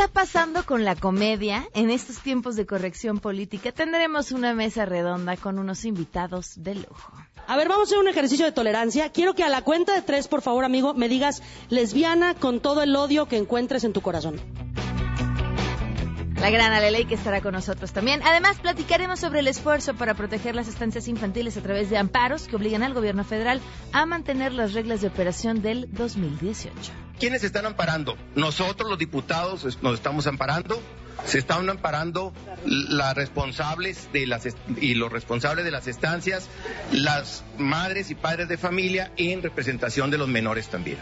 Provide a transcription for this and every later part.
está pasando con la comedia en estos tiempos de corrección política? Tendremos una mesa redonda con unos invitados de lujo. A ver, vamos a hacer un ejercicio de tolerancia. Quiero que a la cuenta de tres, por favor, amigo, me digas lesbiana con todo el odio que encuentres en tu corazón. La gran Aleley que estará con nosotros también. Además, platicaremos sobre el esfuerzo para proteger las estancias infantiles a través de amparos que obligan al gobierno federal a mantener las reglas de operación del 2018. ¿Quiénes están amparando? Nosotros, los diputados, nos estamos amparando. Se están amparando las responsables de las y los responsables de las estancias, las madres y padres de familia en representación de los menores también.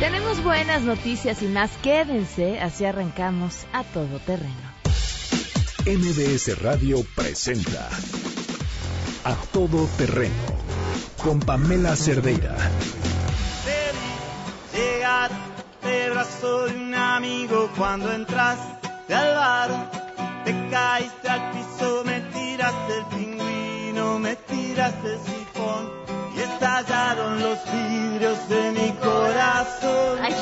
Tenemos buenas noticias y más. Quédense, así arrancamos a todo terreno. MBS Radio presenta A Todo Terreno con Pamela Cerdeira. Llegar de brazo de un amigo cuando entraste al bar. Te caíste al piso, me tiraste el pingüino, me tiraste el sifón y estallaron los vidrios de mi corazón. Ay,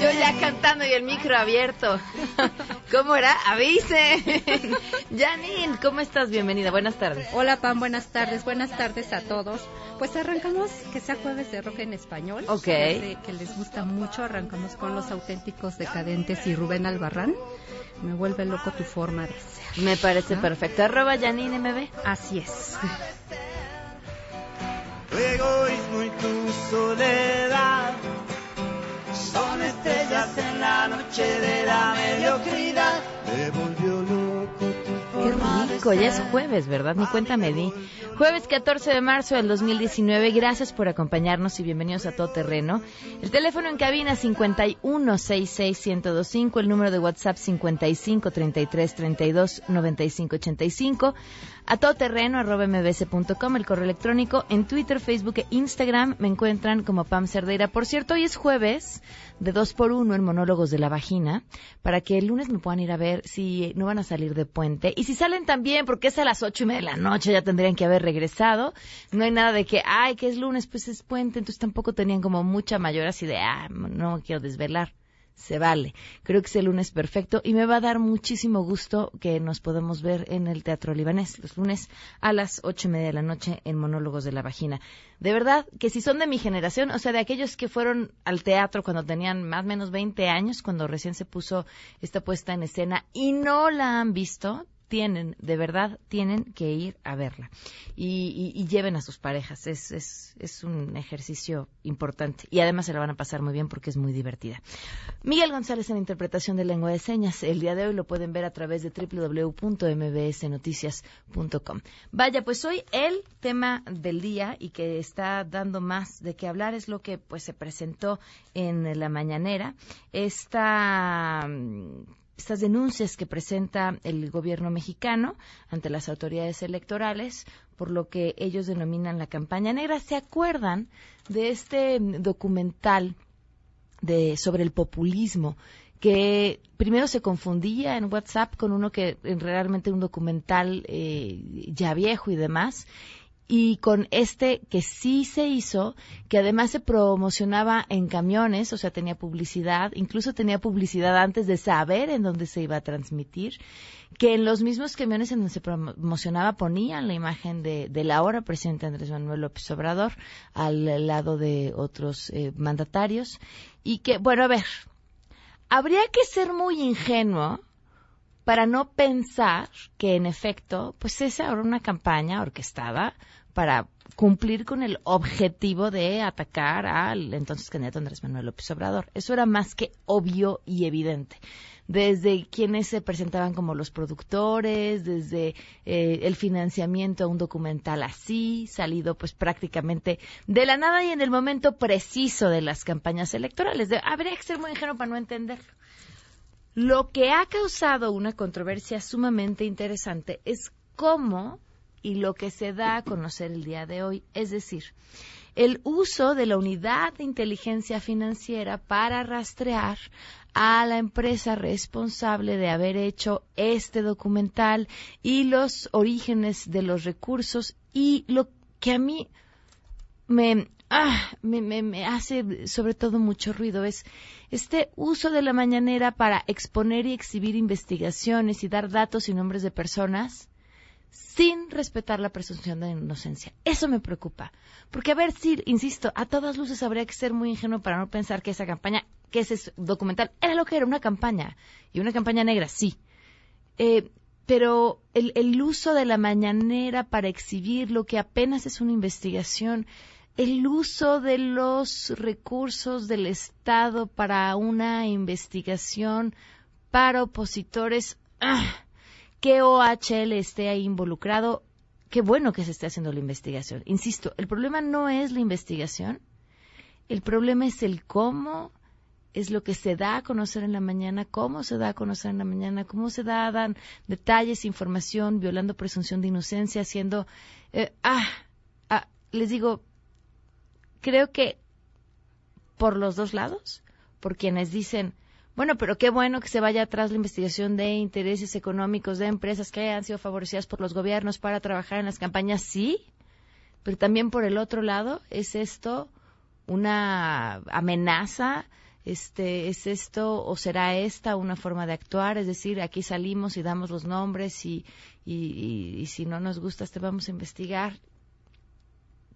yo ya cantando y el micro abierto. ¿Cómo era? Avise. Janine, ¿cómo estás? Bienvenida. Buenas tardes. Hola Pam, buenas tardes. Buenas tardes a todos. Pues arrancamos que sea jueves de rock en español. Ok. Que, que les gusta mucho. Arrancamos con los auténticos decadentes y Rubén Albarrán. Me vuelve loco tu forma de ser. Me parece ¿Ah? perfecto. Arroba Janine MB. Así es. Tu egoísmo y tu soledad son estrellas en la noche de la mediocridad. Me volvió loco tu forma de rico, ya es jueves, ¿verdad? Ni cuenta me di. Jueves 14 de marzo del 2019. Gracias por acompañarnos y bienvenidos a Todo Terreno. El teléfono en cabina 5166125, el número de WhatsApp 5533329585. A todoterreno arroba mbs.com, el correo electrónico en Twitter, Facebook e Instagram me encuentran como Pam Cerdeira. Por cierto, hoy es jueves de dos por uno en Monólogos de la Vagina, para que el lunes me puedan ir a ver si no van a salir de puente. Y si salen también, porque es a las ocho y media de la noche, ya tendrían que haber regresado. No hay nada de que, ay, que es lunes, pues es puente, entonces tampoco tenían como mucha mayor así de, ah, no quiero desvelar se vale. Creo que es el lunes perfecto y me va a dar muchísimo gusto que nos podamos ver en el Teatro Libanés los lunes a las ocho y media de la noche en Monólogos de la Vagina. De verdad que si son de mi generación, o sea, de aquellos que fueron al teatro cuando tenían más o menos 20 años, cuando recién se puso esta puesta en escena y no la han visto, tienen, de verdad, tienen que ir a verla. Y, y- y lleven a sus parejas. Es, es, es un ejercicio importante. Y además se la van a pasar muy bien porque es muy divertida. Miguel González en interpretación de lengua de señas. El día de hoy lo pueden ver a través de www.mbsnoticias.com. Vaya, pues hoy el tema del día y que está dando más de qué hablar es lo que pues se presentó en la mañanera. Esta estas denuncias que presenta el gobierno mexicano ante las autoridades electorales por lo que ellos denominan la campaña negra. ¿Se acuerdan de este documental de sobre el populismo que primero se confundía en WhatsApp con uno que realmente un documental eh, ya viejo y demás y con este que sí se hizo, que además se promocionaba en camiones, o sea, tenía publicidad, incluso tenía publicidad antes de saber en dónde se iba a transmitir, que en los mismos camiones en donde se promocionaba ponían la imagen de, de la ahora presidente Andrés Manuel López Obrador al lado de otros eh, mandatarios, y que, bueno, a ver, habría que ser muy ingenuo para no pensar que en efecto, pues es ahora una campaña orquestada para cumplir con el objetivo de atacar al entonces candidato Andrés Manuel López Obrador. Eso era más que obvio y evidente. Desde quienes se presentaban como los productores, desde eh, el financiamiento a un documental así, salido pues prácticamente de la nada y en el momento preciso de las campañas electorales. De- habría que ser muy ingenuo para no entenderlo. Lo que ha causado una controversia sumamente interesante es cómo y lo que se da a conocer el día de hoy. Es decir, el uso de la unidad de inteligencia financiera para rastrear a la empresa responsable de haber hecho este documental y los orígenes de los recursos y lo que a mí me, ah, me, me, hace sobre todo mucho ruido es este uso de la mañanera para exponer y exhibir investigaciones y dar datos y nombres de personas sin respetar la presunción de inocencia. Eso me preocupa. Porque, a ver, sí, insisto, a todas luces habría que ser muy ingenuo para no pensar que esa campaña, que ese documental, era lo que era, una campaña. Y una campaña negra, sí. Eh, pero el, el uso de la mañanera para exhibir lo que apenas es una investigación, el uso de los recursos del Estado para una investigación para opositores, ¡ah! Que OHL esté ahí involucrado, qué bueno que se esté haciendo la investigación. Insisto, el problema no es la investigación, el problema es el cómo, es lo que se da a conocer en la mañana, cómo se da a conocer en la mañana, cómo se da, dan detalles, información, violando presunción de inocencia, haciendo... Eh, ah, ah, les digo, creo que por los dos lados, por quienes dicen, bueno, pero qué bueno que se vaya atrás la investigación de intereses económicos de empresas que hayan sido favorecidas por los gobiernos para trabajar en las campañas, sí, pero también por el otro lado, ¿es esto una amenaza? Este, ¿Es esto o será esta una forma de actuar? Es decir, aquí salimos y damos los nombres y, y, y si no nos gusta, te vamos a investigar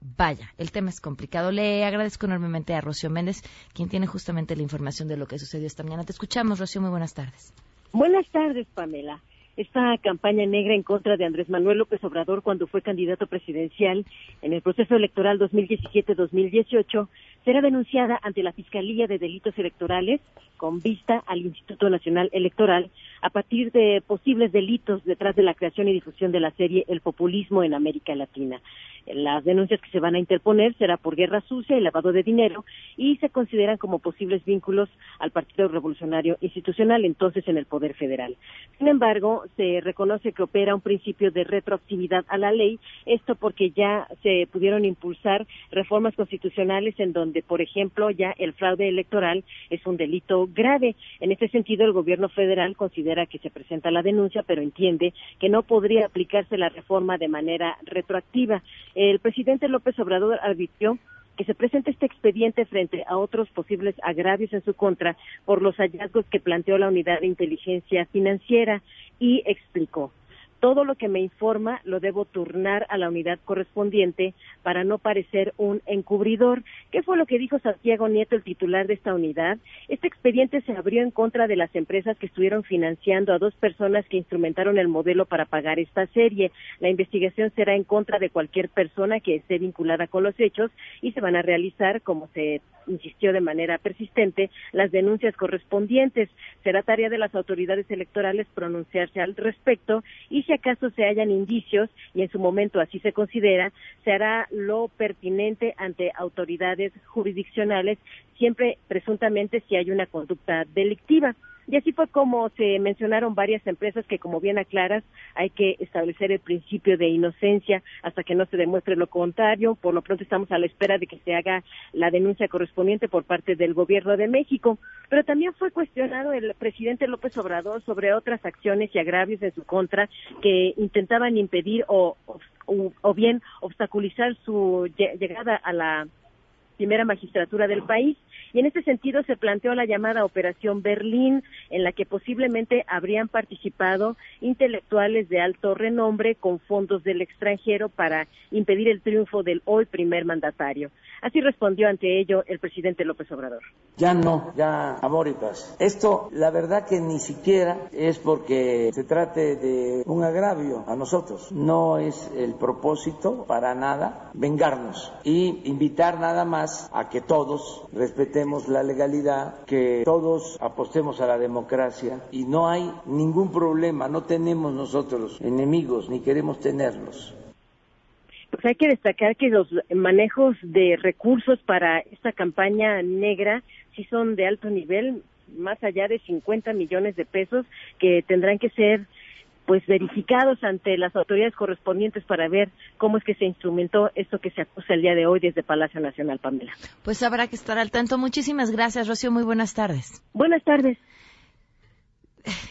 vaya, el tema es complicado. Le agradezco enormemente a Rocío Méndez, quien tiene justamente la información de lo que sucedió esta mañana. Te escuchamos, Rocío, muy buenas tardes. Buenas tardes, Pamela. Esta campaña negra en contra de Andrés Manuel López Obrador cuando fue candidato presidencial en el proceso electoral 2017-2018 será denunciada ante la Fiscalía de Delitos Electorales con vista al Instituto Nacional Electoral a partir de posibles delitos detrás de la creación y difusión de la serie El populismo en América Latina. Las denuncias que se van a interponer será por guerra sucia y lavado de dinero y se consideran como posibles vínculos al Partido Revolucionario Institucional, entonces en el Poder Federal. Sin embargo, se reconoce que opera un principio de retroactividad a la ley, esto porque ya se pudieron impulsar reformas constitucionales en donde por ejemplo, ya el fraude electoral es un delito grave. En este sentido, el gobierno federal considera que se presenta la denuncia, pero entiende que no podría aplicarse la reforma de manera retroactiva. El presidente López Obrador advirtió que se presente este expediente frente a otros posibles agravios en su contra por los hallazgos que planteó la unidad de inteligencia financiera y explicó todo lo que me informa lo debo turnar a la unidad correspondiente para no parecer un encubridor. ¿Qué fue lo que dijo Santiago Nieto, el titular de esta unidad? Este expediente se abrió en contra de las empresas que estuvieron financiando a dos personas que instrumentaron el modelo para pagar esta serie. La investigación será en contra de cualquier persona que esté vinculada con los hechos y se van a realizar, como se insistió de manera persistente, las denuncias correspondientes. Será tarea de las autoridades electorales pronunciarse al respecto y si acaso se hallan indicios, y en su momento así se considera, se hará lo pertinente ante autoridades jurisdiccionales, siempre presuntamente si hay una conducta delictiva. Y así fue como se mencionaron varias empresas que, como bien aclaras, hay que establecer el principio de inocencia hasta que no se demuestre lo contrario. Por lo pronto estamos a la espera de que se haga la denuncia correspondiente por parte del Gobierno de México. Pero también fue cuestionado el presidente López Obrador sobre otras acciones y agravios en su contra que intentaban impedir o, o bien obstaculizar su llegada a la primera magistratura del país. Y en este sentido se planteó la llamada Operación Berlín, en la que posiblemente habrían participado intelectuales de alto renombre con fondos del extranjero para impedir el triunfo del hoy primer mandatario. Así respondió ante ello el presidente López Obrador. Ya no, ya amor y paz. Esto, la verdad que ni siquiera es porque se trate de un agravio a nosotros. No es el propósito para nada vengarnos y invitar nada más a que todos respetemos la legalidad, que todos apostemos a la democracia y no hay ningún problema, no tenemos nosotros enemigos ni queremos tenerlos. Pues hay que destacar que los manejos de recursos para esta campaña negra sí son de alto nivel, más allá de 50 millones de pesos que tendrán que ser pues verificados ante las autoridades correspondientes para ver cómo es que se instrumentó esto que se acusa el día de hoy desde Palacio Nacional, Pamela. Pues habrá que estar al tanto. Muchísimas gracias, Rocío. Muy buenas tardes. Buenas tardes.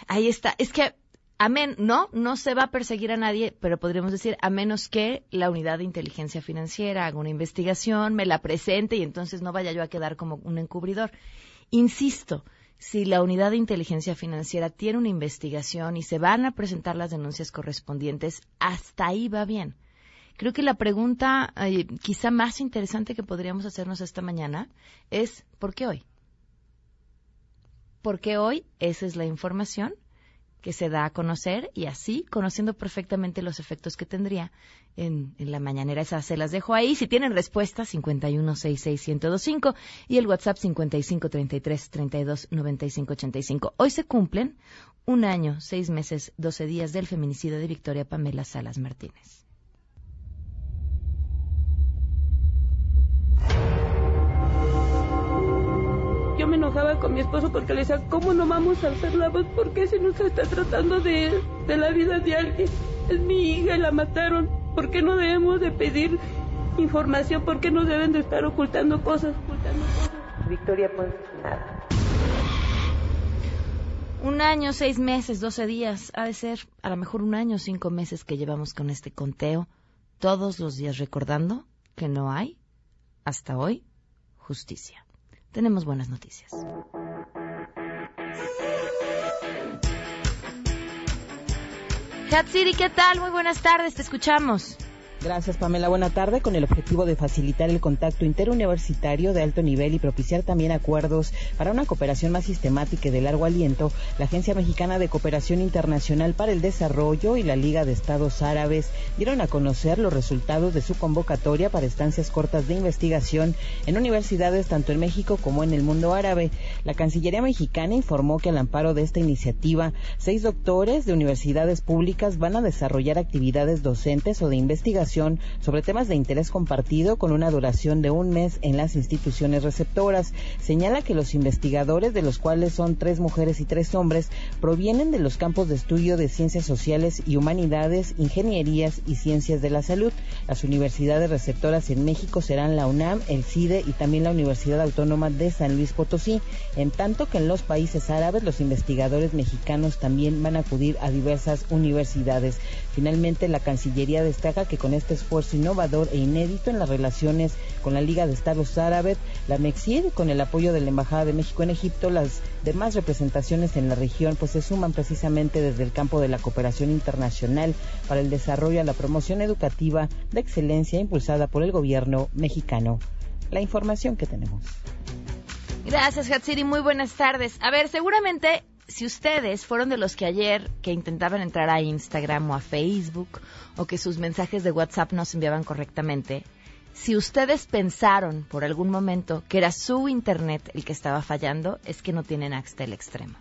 Ahí está. Es que Amén, no, no se va a perseguir a nadie, pero podríamos decir a menos que la unidad de inteligencia financiera haga una investigación, me la presente y entonces no vaya yo a quedar como un encubridor. Insisto, si la unidad de inteligencia financiera tiene una investigación y se van a presentar las denuncias correspondientes, hasta ahí va bien. Creo que la pregunta eh, quizá más interesante que podríamos hacernos esta mañana es ¿por qué hoy? ¿Por qué hoy? Esa es la información que se da a conocer y así, conociendo perfectamente los efectos que tendría en, la mañanera, esas se las dejo ahí. Si tienen respuestas, 5166125 y el WhatsApp 5533329585. Hoy se cumplen un año, seis meses, doce días del feminicidio de Victoria Pamela Salas Martínez. Enojaba con mi esposo porque le decía, ¿cómo no vamos a hacer la voz? ¿Por qué se nos está tratando de, de la vida de alguien? Es mi hija y la mataron. ¿Por qué no debemos de pedir información? ¿Por qué no deben de estar ocultando cosas? Ocultando cosas? Victoria, pues nada. Un año, seis meses, doce días, ha de ser a lo mejor un año, cinco meses que llevamos con este conteo, todos los días recordando que no hay, hasta hoy, justicia tenemos buenas noticias. City, ¿qué tal? Muy buenas tardes, te escuchamos. Gracias, Pamela. Buena tarde. Con el objetivo de facilitar el contacto interuniversitario de alto nivel y propiciar también acuerdos para una cooperación más sistemática y de largo aliento, la Agencia Mexicana de Cooperación Internacional para el Desarrollo y la Liga de Estados Árabes dieron a conocer los resultados de su convocatoria para estancias cortas de investigación en universidades tanto en México como en el mundo árabe. La Cancillería mexicana informó que al amparo de esta iniciativa, seis doctores de universidades públicas van a desarrollar actividades docentes o de investigación sobre temas de interés compartido con una duración de un mes en las instituciones receptoras. Señala que los investigadores, de los cuales son tres mujeres y tres hombres, provienen de los campos de estudio de ciencias sociales y humanidades, ingenierías y ciencias de la salud. Las universidades receptoras en México serán la UNAM, el CIDE y también la Universidad Autónoma de San Luis Potosí, en tanto que en los países árabes los investigadores mexicanos también van a acudir a diversas universidades. Finalmente, la Cancillería destaca que con este esfuerzo innovador e inédito en las relaciones con la Liga de Estados Árabes, la MEXID, con el apoyo de la Embajada de México en Egipto, las demás representaciones en la región pues se suman precisamente desde el campo de la cooperación internacional para el desarrollo y la promoción educativa de excelencia impulsada por el gobierno mexicano. La información que tenemos. Gracias, Hatsiri. Muy buenas tardes. A ver, seguramente si ustedes fueron de los que ayer que intentaban entrar a Instagram o a Facebook o que sus mensajes de WhatsApp no se enviaban correctamente, si ustedes pensaron por algún momento que era su Internet el que estaba fallando, es que no tienen Axtel Extremo.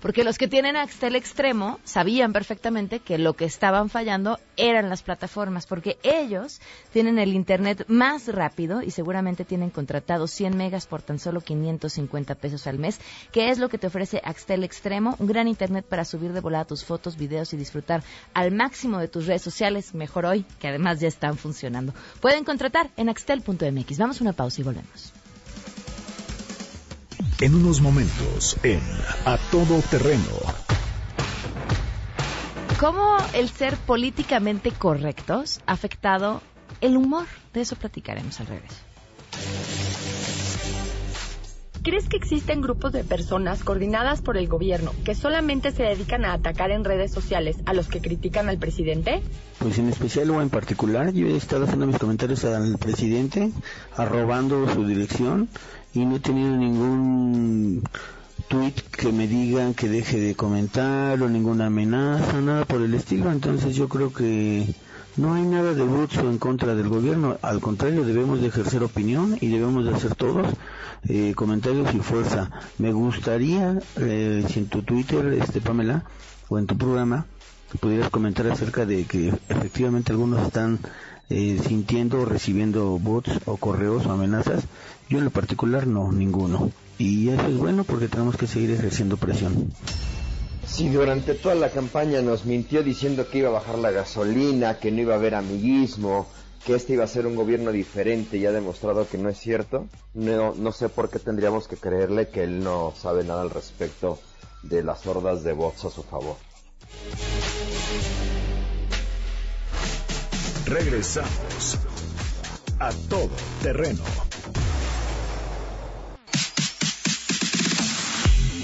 Porque los que tienen Axtel Extremo sabían perfectamente que lo que estaban fallando eran las plataformas, porque ellos tienen el Internet más rápido y seguramente tienen contratado 100 megas por tan solo 550 pesos al mes, que es lo que te ofrece Axtel Extremo, un gran Internet para subir de volada tus fotos, videos y disfrutar al máximo de tus redes sociales, mejor hoy, que además ya están funcionando. Pueden contratar en axtel.mx. Vamos a una pausa y volvemos. En unos momentos, en A Todo Terreno. ¿Cómo el ser políticamente correctos ha afectado el humor? De eso platicaremos al revés. ¿Crees que existen grupos de personas coordinadas por el gobierno que solamente se dedican a atacar en redes sociales a los que critican al presidente? Pues en especial o en particular, yo he estado haciendo mis comentarios al presidente, arrobando su dirección y no he tenido ningún tweet que me digan que deje de comentar o ninguna amenaza, nada por el estilo. Entonces yo creo que no hay nada de bruto en contra del gobierno. Al contrario, debemos de ejercer opinión y debemos de hacer todos eh, comentarios y fuerza. Me gustaría, eh, si en tu Twitter, este Pamela, o en tu programa, pudieras comentar acerca de que efectivamente algunos están eh, sintiendo o recibiendo bots o correos o amenazas. Yo en lo particular no, ninguno. Y eso es bueno porque tenemos que seguir ejerciendo presión. Si durante toda la campaña nos mintió diciendo que iba a bajar la gasolina, que no iba a haber amiguismo, que este iba a ser un gobierno diferente y ha demostrado que no es cierto, no, no sé por qué tendríamos que creerle que él no sabe nada al respecto de las hordas de bots a su favor. Regresamos a todo terreno.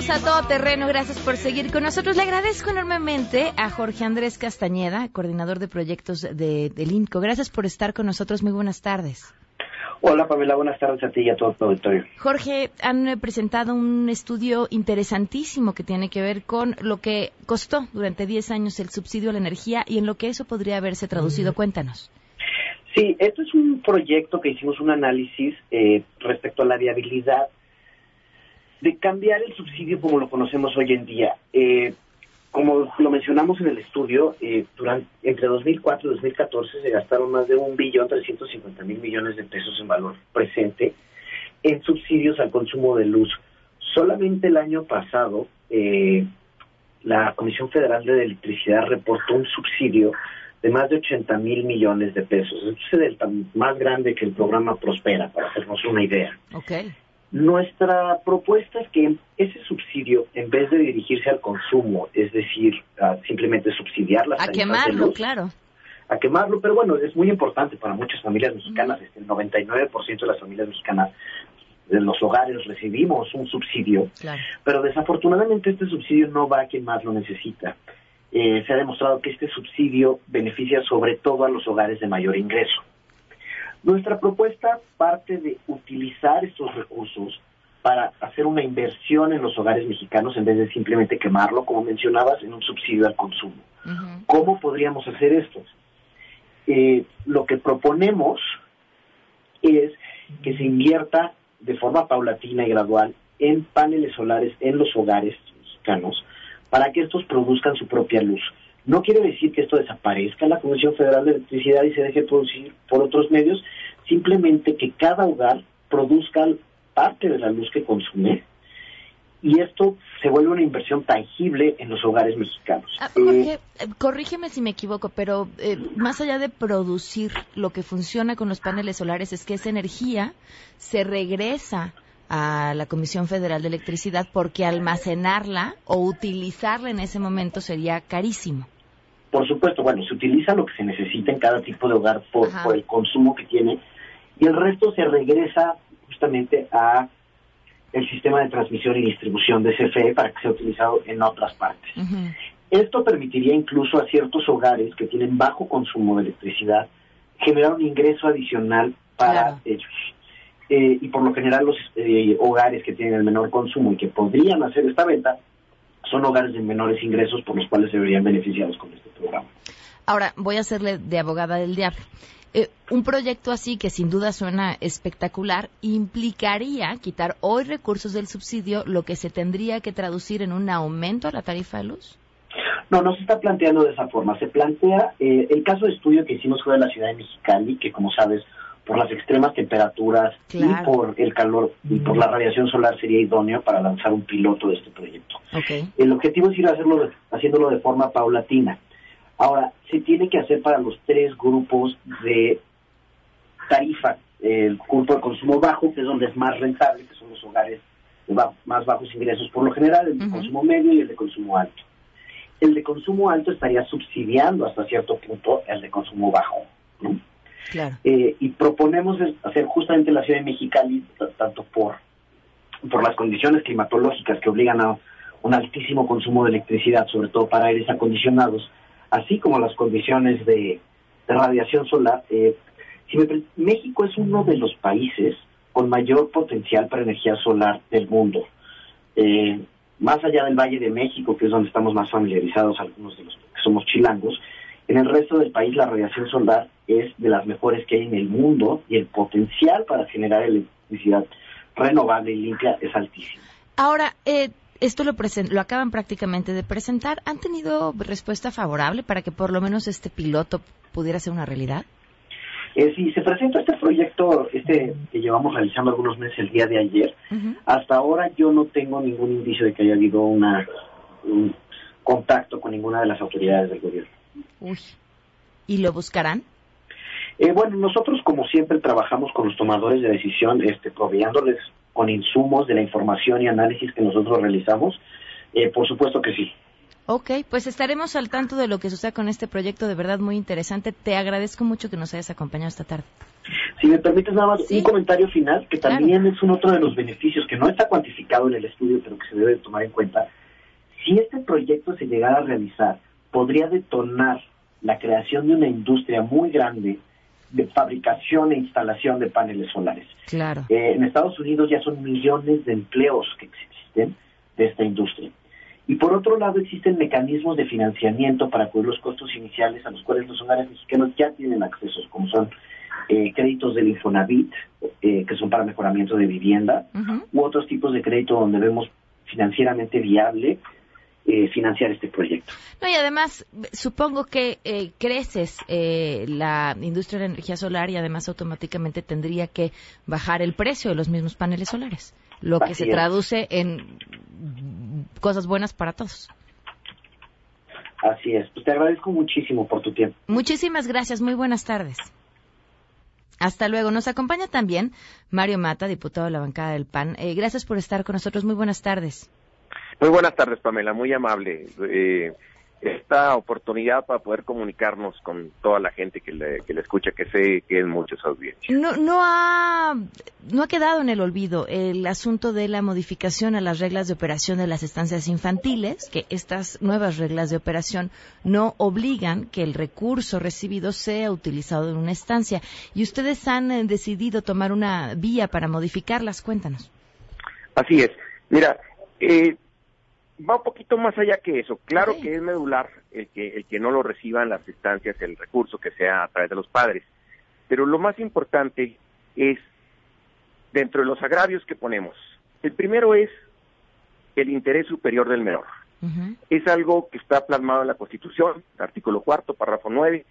Continuamos a todo terreno. Gracias por seguir con nosotros. Le agradezco enormemente a Jorge Andrés Castañeda, coordinador de proyectos de, del INCO. Gracias por estar con nosotros. Muy buenas tardes. Hola Pamela, buenas tardes a ti y a todo tu auditorio. Jorge, han presentado un estudio interesantísimo que tiene que ver con lo que costó durante 10 años el subsidio a la energía y en lo que eso podría haberse traducido. Cuéntanos. Sí, esto es un proyecto que hicimos un análisis eh, respecto a la viabilidad de cambiar el subsidio como lo conocemos hoy en día. Eh, como lo mencionamos en el estudio, eh, durante, entre 2004 y 2014 se gastaron más de un billón 350 mil millones de pesos en valor presente en subsidios al consumo de luz. Solamente el año pasado, eh, la Comisión Federal de Electricidad reportó un subsidio de más de 80 mil millones de pesos. Esto es el más grande que el programa Prospera, para hacernos una idea. Ok. Nuestra propuesta es que ese subsidio, en vez de dirigirse al consumo, es decir, a simplemente subsidiar las A tarifas de quemarlo, luz, claro. a quemarlo, pero bueno, es muy importante para muchas familias mexicanas. Este, el 99% de las familias mexicanas, de los hogares, recibimos un subsidio, Claro. pero desafortunadamente este subsidio no va a quien más lo necesita. Eh, se ha demostrado que este subsidio beneficia sobre todo a los hogares de mayor ingreso. Nuestra propuesta parte de utilizar estos recursos para hacer una inversión en los hogares mexicanos en vez de simplemente quemarlo, como mencionabas, en un subsidio al consumo. ¿Cómo podríamos hacer esto? Eh, lo que proponemos es que se invierta de forma paulatina y gradual en paneles solares en los hogares mexicanos para que estos produzcan su propia luz. No quiere decir que esto desaparezca la Comisión Federal de Electricidad y se deje producir por otros medios, simplemente que cada hogar produzca parte de la luz que consume y esto se vuelve una inversión tangible en los hogares mexicanos. Ah, Eh, Jorge, eh, corrígeme si me equivoco, pero eh, más allá de producir, lo que funciona con los paneles solares es que esa energía se regresa a la Comisión Federal de Electricidad porque almacenarla o utilizarla en ese momento sería carísimo. Por supuesto, bueno, se utiliza lo que se necesita en cada tipo de hogar por, el consumo que tiene y el resto se regresa justamente a el sistema de transmisión y distribución de CFE para que sea utilizado en otras partes. Esto permitiría incluso a ciertos hogares que tienen bajo consumo de electricidad generar un ingreso adicional para ellos. Eh, y por lo general los eh, hogares que tienen el menor consumo y que podrían hacer esta venta son hogares de menores ingresos por los cuales se verían beneficiados con este programa. Ahora, voy a hacerle de abogada del diablo. Eh, un proyecto así, que sin duda suena espectacular, implicaría quitar hoy recursos del subsidio, lo que se tendría que traducir en un aumento a la tarifa de luz. No, no se está planteando de esa forma. Se plantea, eh, el caso de estudio que hicimos fue de la ciudad de Mexicali, que como sabes, por las extremas temperaturas Claro. y por el calor y por la radiación solar sería idóneo para lanzar un piloto de este proyecto. El objetivo es ir a hacerlo haciéndolo de forma paulatina. Ahora, se tiene que hacer para los tres grupos de tarifa. El grupo de consumo bajo, que es donde es más rentable, que son los hogares de ba- más bajos ingresos por lo general, el de consumo medio y el de consumo alto. El de consumo alto estaría subsidiando hasta cierto punto el de consumo bajo. ¿no? Eh, y proponemos hacer justamente la ciudad de Mexicali, tanto por, por las condiciones climatológicas que obligan a un altísimo consumo de electricidad, sobre todo para aires acondicionados, así como las condiciones de, de radiación solar. eh, si me México es uno de los países con mayor potencial para energía solar del mundo. Eh, más allá del Valle de México, que es donde estamos más familiarizados algunos de los que somos chilangos, en el resto del país la radiación solar es de las mejores que hay en el mundo y el potencial para generar electricidad renovable y limpia es altísimo. Ahora, eh, esto lo, presen- lo acaban prácticamente de presentar. ¿Han tenido respuesta favorable para que por lo menos este piloto pudiera ser una realidad? Eh, si se presenta este proyecto, este que llevamos realizando algunos meses el día de ayer, hasta ahora yo no tengo ningún indicio de que haya habido una, un contacto con ninguna de las autoridades del gobierno. Uy. ¿Y lo buscarán? Eh, bueno, nosotros como siempre trabajamos con los tomadores de decisión, este, proveyéndoles con insumos de la información y análisis que nosotros realizamos. Eh, por supuesto que sí. Ok, pues estaremos al tanto de lo que suceda con este proyecto, de verdad muy interesante. Te agradezco mucho que nos hayas acompañado esta tarde. Si me permites nada más un comentario final, que también es un otro de los beneficios que no está cuantificado en el estudio, pero que se debe tomar en cuenta. Si este proyecto se llegara a realizar, podría detonar la creación de una industria muy grande de fabricación e instalación de paneles solares. Claro. Eh, en Estados Unidos ya son millones de empleos que existen de esta industria. Y por otro lado existen mecanismos de financiamiento para cubrir los costos iniciales a los cuales los hogares mexicanos ya tienen acceso, como son eh, créditos del Infonavit, eh, que son para mejoramiento de vivienda, u otros tipos de crédito donde vemos financieramente viable eh, financiar este proyecto. No, y además, supongo que eh, creces eh, la industria de la energía solar y además automáticamente tendría que bajar el precio de los mismos paneles solares, lo que se es. traduce en cosas buenas para todos. Así es. Pues te agradezco muchísimo por tu tiempo. Muchísimas gracias, muy buenas tardes. Hasta luego. Nos acompaña también Mario Mata, diputado de la bancada del PAN. Eh, gracias por estar con nosotros. Muy buenas tardes. Muy buenas tardes, Pamela, muy amable. Eh, esta oportunidad para poder comunicarnos con toda la gente que le, que le escucha, que sé que es mucha su audiencia. No, no, ha, no ha quedado en el olvido el asunto de la modificación a las reglas de operación de las estancias infantiles, que estas nuevas reglas de operación no obligan que el recurso recibido sea utilizado en una estancia. Y ustedes han eh, decidido tomar una vía para modificarlas. Cuéntanos. Así es. Mira, eh, va un poquito más allá que eso. Claro que es medular el que, el que no lo reciban las instancias, el recurso que sea a través de los padres. Pero lo más importante es, dentro de los agravios que ponemos, el primero es el interés superior del menor. Es algo que está plasmado en la Constitución, artículo cuarto, párrafo nueve,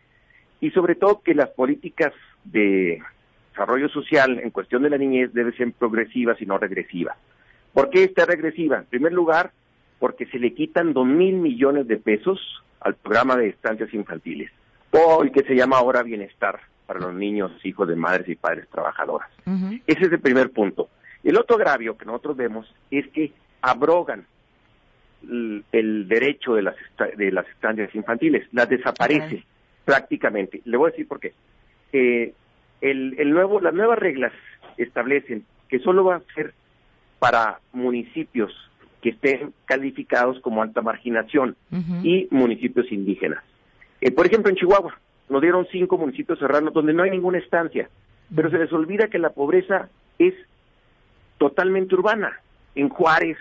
y sobre todo que las políticas de desarrollo social en cuestión de la niñez deben ser progresivas y no regresivas. ¿Por qué está regresiva? En primer lugar, porque se le quitan dos mil millones de pesos al programa de estancias infantiles, o el que se llama ahora bienestar para los niños, hijos de madres y padres trabajadoras. Ese es el primer punto. El otro agravio que nosotros vemos es que abrogan el, el derecho de las, de las estancias infantiles, las desaparece prácticamente. Le voy a decir por qué. Eh, el, el nuevo, las nuevas reglas establecen que solo va a ser para municipios que estén calificados como alta marginación y municipios indígenas. Eh, por ejemplo, en Chihuahua nos dieron cinco municipios serranos donde no hay ninguna estancia, pero se les olvida que la pobreza es totalmente urbana. En Juárez,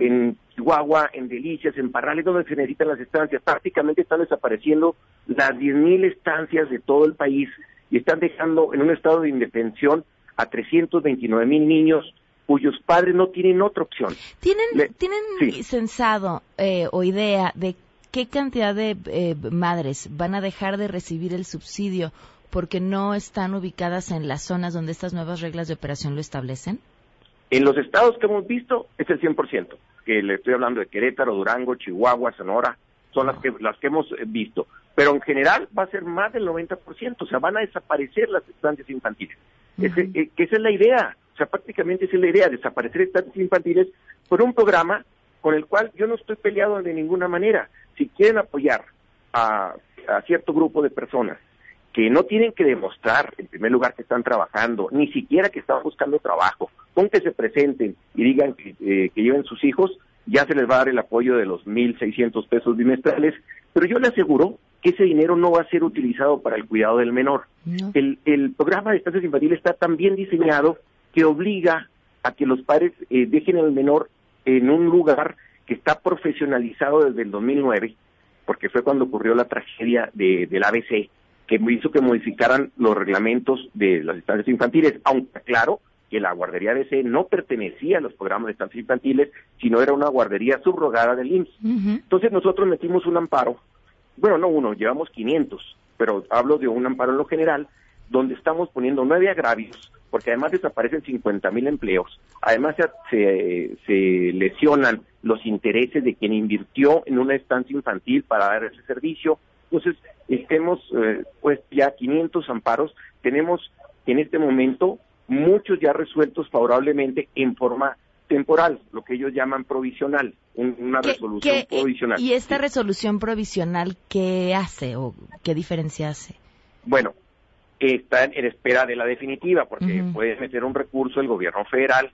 en Chihuahua, en Delicias, en Parrales, donde se necesitan las estancias, prácticamente están desapareciendo las 10.000 estancias de todo el país y están dejando en un estado de indefensión a 329 mil niños cuyos padres no tienen otra opción. ¿Tienen, Le- ¿tienen sí. sensado eh, o idea de qué cantidad de eh, madres van a dejar de recibir el subsidio porque no están ubicadas en las zonas donde estas nuevas reglas de operación lo establecen? En los estados que hemos visto es el 100%, que le estoy hablando de Querétaro, Durango, Chihuahua, Sonora, son las que las que hemos eh, visto. Pero en general va a ser más del 90%, o sea, van a desaparecer las estancias infantiles. Que esa es la idea, o sea, prácticamente esa es la idea, desaparecer estancias infantiles por un programa con el cual yo no estoy peleado de ninguna manera. Si quieren apoyar a, a cierto grupo de personas que no tienen que demostrar, en primer lugar, que están trabajando, ni siquiera que están buscando trabajo, con que se presenten y digan que, eh, que lleven sus hijos, ya se les va a dar el apoyo de los 1.600 pesos bimestrales, pero yo le aseguro que ese dinero no va a ser utilizado para el cuidado del menor. El, el programa de estancias infantiles está tan bien diseñado que obliga a que los padres eh, dejen al menor en un lugar que está profesionalizado desde el 2009, porque fue cuando ocurrió la tragedia de, del ABC, que hizo que modificaran los reglamentos de las estancias infantiles, aunque claro que la guardería ABC no pertenecía a los programas de estancias infantiles, sino era una guardería subrogada del IMSS. Entonces nosotros metimos un amparo, bueno, no uno, llevamos 500, pero hablo de un amparo en lo general, donde estamos poniendo nueve agravios, porque además desaparecen 50 mil empleos, además se, se, se lesionan los intereses de quien invirtió en una estancia infantil para dar ese servicio. Entonces, estemos eh, pues ya 500 amparos, tenemos en este momento muchos ya resueltos favorablemente en forma temporal, lo que ellos llaman provisional, un- una ¿Qué- resolución qué- provisional. ¿Y esta resolución provisional qué hace o qué diferencia hace? Bueno, está en espera de la definitiva, porque Ujú. puede meter un recurso el gobierno federal.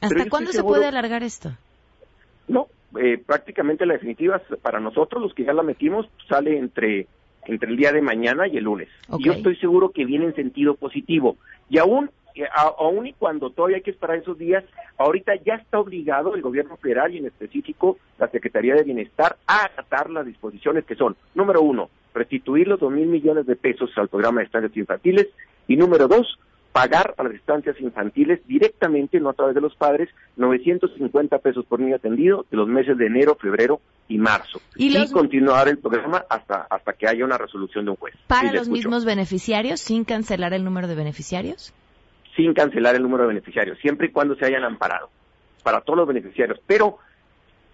¿Hasta cuándo se puede alargar esto? No, eh, prácticamente la definitiva para nosotros, los que ya la metimos, sale entre, entre el día de mañana y el lunes. Y yo estoy seguro que viene en sentido positivo. Y aún, eh, a- aún y cuando todavía hay que esperar esos días, ahorita ya está obligado el gobierno federal y en específico la Secretaría de Bienestar a acatar las disposiciones que son, número uno, restituir los dos mil millones de pesos al programa de estancias infantiles y número dos, pagar a las estancias infantiles directamente, no a través de los padres, 950 pesos por niño atendido de los meses de enero, febrero y marzo. ¿Y continuar el programa hasta, hasta que haya una resolución de un juez. ¿Para Sí, los mismos beneficiarios sin cancelar el número de beneficiarios? Sin cancelar el número de beneficiarios, siempre y cuando se hayan amparado. Para todos los beneficiarios. Pero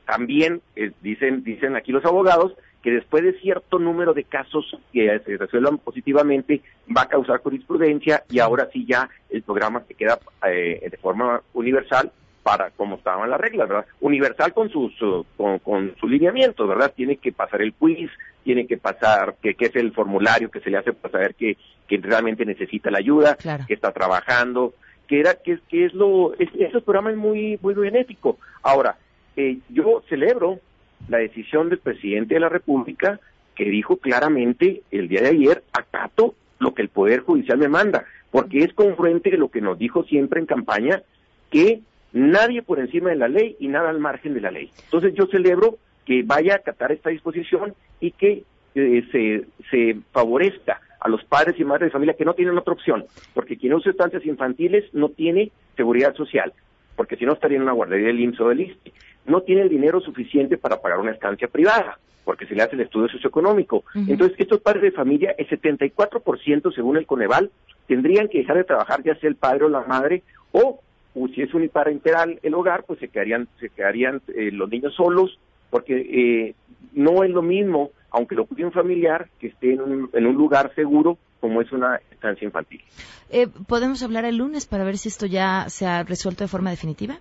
también eh, dicen, dicen aquí los abogados que después de cierto número de casos que se resuelvan positivamente va a causar jurisprudencia y ahora sí ya el programa se queda eh, de forma universal para como estaban las reglas, ¿verdad? Universal con sus con, con sus lineamientos, ¿verdad? Tiene que pasar el quiz, tiene que pasar que, que es el formulario que se le hace para saber que, que realmente necesita la ayuda, que está trabajando, que era que, es- que es lo es, ese programa es muy muy benéfico. Ahora, eh, yo celebro la decisión del presidente de la República que dijo claramente el día de ayer, acato lo que el Poder Judicial me manda, porque es congruente con lo que nos dijo siempre en campaña, que nadie por encima de la ley y nada al margen de la ley. Entonces yo celebro que vaya a acatar esta disposición y que eh, se, se favorezca a los padres y madres de familia que no tienen otra opción, porque quien usa estancias infantiles no tiene seguridad social, porque si no estaría en una guardería del IMSS o del ISSSTE. No tiene el dinero suficiente para pagar una estancia privada, porque se le hace el estudio socioeconómico. Entonces, estos padres de familia, el 74% según el Coneval, tendrían que dejar de trabajar, ya sea el padre o la madre, o, o si es uniparental el hogar, pues se quedarían, se quedarían eh, los niños solos, porque eh, no es lo mismo, aunque lo cuide un familiar, que esté en un, en un lugar seguro como es una estancia infantil. Eh, ¿Podemos hablar el lunes para ver si esto ya se ha resuelto de forma definitiva?